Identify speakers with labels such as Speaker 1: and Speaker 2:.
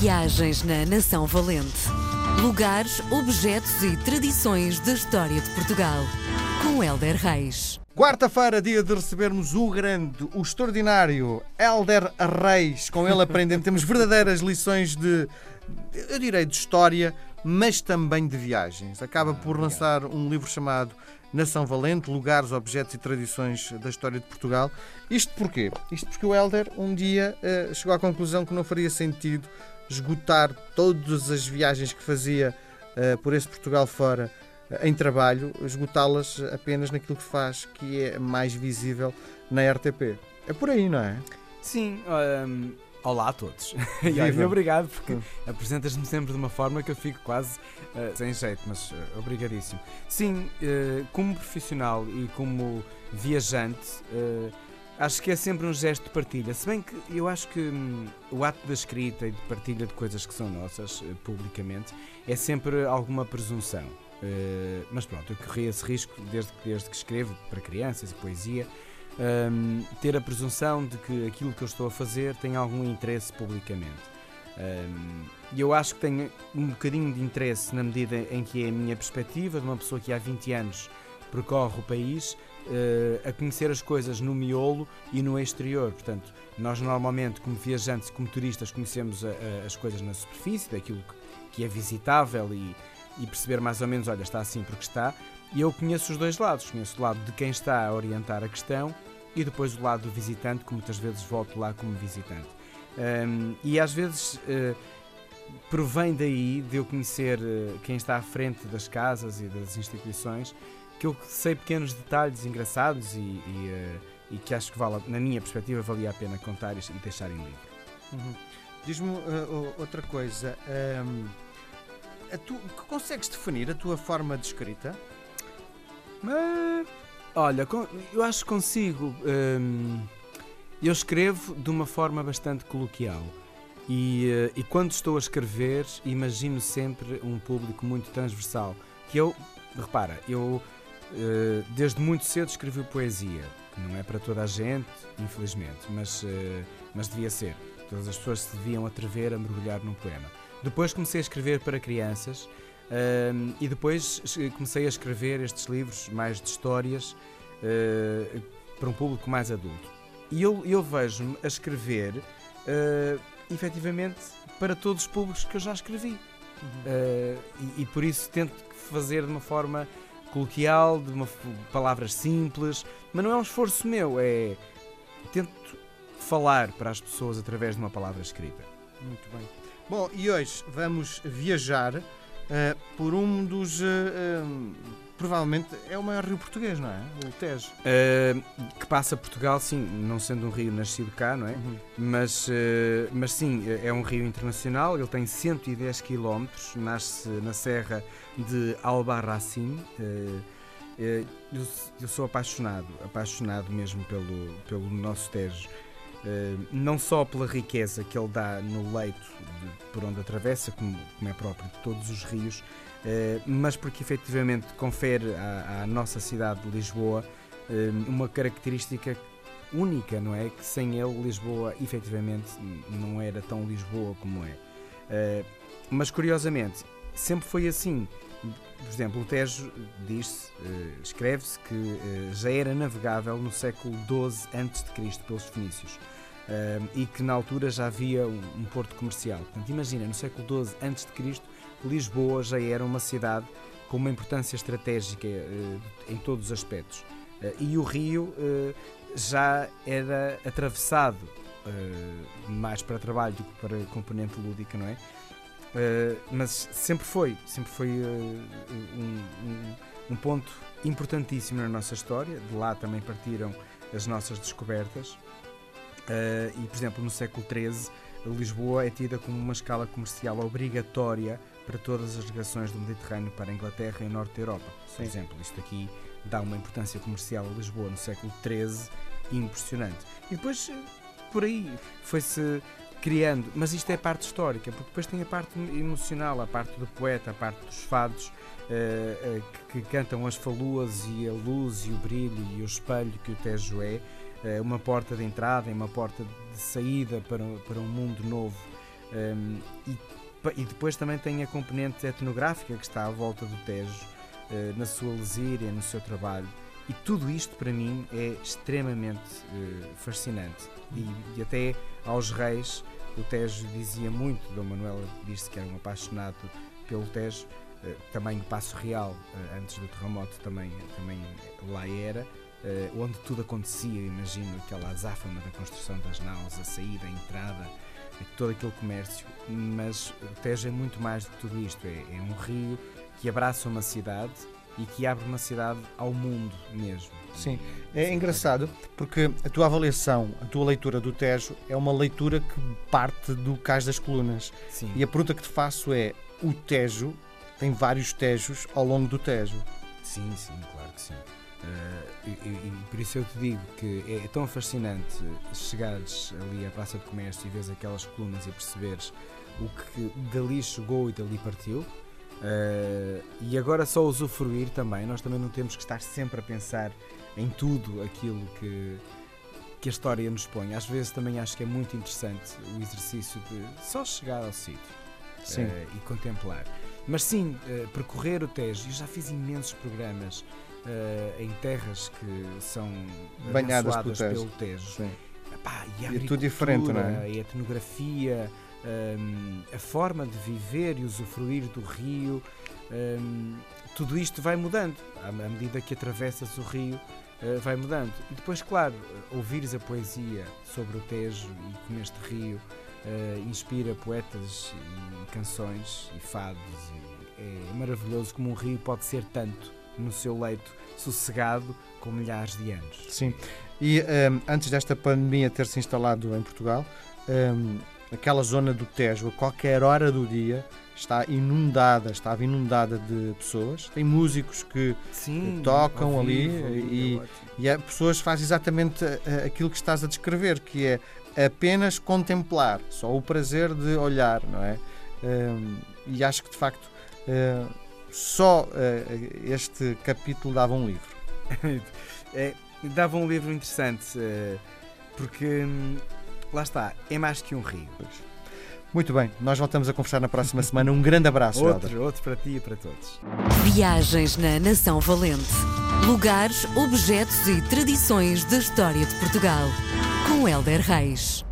Speaker 1: Viagens na Nação Valente. Lugares, objetos e tradições da história de Portugal. Com Helder Reis.
Speaker 2: Quarta-feira, dia de recebermos o grande, o extraordinário Helder Reis. Com ele aprendemos, temos verdadeiras lições de, eu direi, de história, mas também de viagens. Acaba por lançar um livro chamado Nação Valente, Lugares, Objetos e Tradições da História de Portugal. Isto porquê? Isto porque o Helder um dia uh, chegou à conclusão que não faria sentido esgotar todas as viagens que fazia uh, por esse Portugal fora uh, em trabalho, esgotá-las apenas naquilo que faz que é mais visível na RTP. É por aí, não é?
Speaker 3: Sim, um, olá a todos. e olha, obrigado porque hum. apresentas-me sempre de uma forma que eu fico quase uh, sem jeito, mas uh, obrigadíssimo. Sim, uh, como profissional e como viajante, acho que é sempre um gesto de partilha. Se bem que eu acho que hum, o ato da escrita e de partilha de coisas que são nossas publicamente é sempre alguma presunção. mas pronto, eu corri esse risco desde, desde que escrevo para crianças e poesia um, ter a presunção de que aquilo que eu estou a fazer tem algum interesse publicamente. E eu acho que tenho um bocadinho de interesse na medida em que é a minha perspectiva de uma pessoa que há 20 anos percorre o país uh, a conhecer as coisas no miolo e no exterior. Portanto, nós normalmente, como viajantes e como turistas, conhecemos a, a, as coisas na superfície, daquilo que, que é visitável e, e perceber mais ou menos, olha, está assim porque está. E eu conheço os dois lados. Conheço o lado de quem está a orientar a questão e depois o lado do visitante, que muitas vezes volto lá como visitante. Um, e às vezes uh, provém daí de eu conhecer uh, quem está à frente das casas e das instituições, que eu sei pequenos detalhes engraçados e, e, uh, e que acho que, vale, na minha perspectiva, valia a pena contar e deixar em livro.
Speaker 2: Uhum. Diz-me outra coisa. Um, tu, consegues definir a tua forma de escrita?
Speaker 3: Mas, olha, eu acho que consigo. Hum, eu escrevo de uma forma bastante coloquial. E, eh, e, quando estou a escrever, imagino sempre um público muito transversal. Que eu, repara, eu eh, desde muito cedo escrevi poesia, que não é para toda a gente, infelizmente, mas, eh, mas devia ser. Todas as pessoas se deviam atrever a mergulhar num poema. Depois comecei a escrever para crianças um, e depois comecei a escrever estes livros mais de histórias uh, para um público mais adulto. E eu, eu vejo-me a escrever uh, efetivamente para todos os públicos que eu já escrevi. Uh, e, e, por isso tento fazer de uma forma coloquial, de uma, palavras simples, mas não é um esforço meu, é tento falar para as pessoas através de uma palavra escrita.
Speaker 2: Muito bem. Bom, e hoje vamos viajar uh, por um dos. Uh, provavelmente é o maior rio português, não é? O Tejo.
Speaker 3: que passa Portugal, sim, não sendo um rio nascido cá, não é? Uhum. Mas, mas sim, é um rio internacional, ele tem 110 km, nasce na serra de Albarracín. Eu, eu, sou apaixonado, apaixonado mesmo pelo, pelo nosso Tejo. Eh, não só pela riqueza que ele dá no leito de, por onde atravessa, como, como, é próprio de todos os rios, uh, mas porque efetivamente confere à, à nossa cidade de Lisboa uh, uma característica única, não é? Que sem ele Lisboa efetivamente não era tão Lisboa como é. mas curiosamente, sempre foi assim. Por exemplo, o Tejo diz escreve-se que já era navegável no século XII a.C. pelos fenícios e que na altura já havia um, porto comercial. Portanto, imagina, no século XII a.C., Lisboa já era uma cidade com uma importância estratégica uh, em todos os aspectos. Uh, e o rio eh, já era atravessado mais para trabalho do que para componente lúdica, não é? mas sempre foi, sempre foi um, um ponto importantíssimo na nossa história. De lá também partiram as nossas descobertas. Uh, e, por exemplo, no século XIII, Lisboa é tida como uma escala comercial obrigatória para todas as ligações do Mediterrâneo para a Inglaterra e o Norte da Europa. Por Sim. exemplo, isto aqui dá uma importância comercial a Lisboa no século XIII impressionante. E depois, por aí, foi-se criando, mas isto é a parte histórica, porque depois tem a parte emocional, a parte do poeta, a parte dos fados, uh, uh, que, que, cantam as faluas e a luz e o brilho e o espelho que o Tejo é, uma porta de entrada e uma porta de saída para, para um mundo novo. Um, e, e, depois também tem a componente etnográfica que está à volta do Tejo, uh, na sua lesíria, no seu trabalho. E tudo isto para mim é extremamente uh, fascinante. E, e, até aos reis, o Tejo dizia muito, Dom Manuel disse que era um apaixonado pelo Tejo, uh, também Passo Real, antes do terremoto, também, também lá era. Onde tudo acontecia, imagino aquela azáfama da construção das naus, a saída, a entrada, todo aquele comércio. Mas o Tejo é muito mais do que tudo isto: é, é um rio que abraça uma cidade e que abre uma cidade ao mundo mesmo.
Speaker 2: Sim, é engraçado porque a tua avaliação, a tua leitura do Tejo é uma leitura que parte do Cais das Colunas.
Speaker 3: Sim.
Speaker 2: E a pergunta que te faço é: o Tejo tem vários Tejos ao longo do Tejo?
Speaker 3: Sim, sim, claro que sim. Uh, e, e, por isso eu te digo que é, é tão fascinante chegares ali à Praça de Comércio e vês aquelas colunas e perceberes o que dali chegou e dali partiu Uh, e agora só usufruir também, nós também não temos que estar sempre a pensar em tudo aquilo que, que a história nos põe. Às vezes também acho que é muito interessante o exercício de só chegar ao sítio uh, e contemplar. Mas sim, percorrer o Tejo, eu já fiz imensos programas em terras que são
Speaker 2: banhadas pelo
Speaker 3: Tejo. Pelo Tejo.
Speaker 2: Epá, e, e é tudo diferente, não é?
Speaker 3: A etnografia um, a forma de viver e usufruir do rio, um, tudo isto vai mudando à medida que atravessas o rio. Uh, vai mudando. E depois, claro, ouvires a poesia sobre o Tejo e como este rio uh, inspira poetas e canções e fados. E é maravilhoso como um rio pode ser tanto no seu leito sossegado com milhares de anos.
Speaker 2: Sim. E um, antes desta pandemia ter se instalado em Portugal, um, aquela zona do Tejo, a qualquer hora do dia, está inundada, estava inundada de pessoas. Tem músicos que
Speaker 3: Sim,
Speaker 2: tocam ali e, e as pessoas fazem exatamente eh, aquilo que estás a descrever, que é apenas contemplar, só o prazer de olhar, não é? Um, e acho que de facto uh, só uh, este capítulo dava um livro.
Speaker 3: é, dava um livro interessante, uh, porque hum, lá está, é mais que um rio.
Speaker 2: Muito bem, nós voltamos a conversar na próxima semana. Um grande abraço,
Speaker 3: Outro, Helder. outro para ti e para todos.
Speaker 1: Viagens na Nação Valente. Lugares, objetos e tradições da história de Portugal. Com Helder Reis.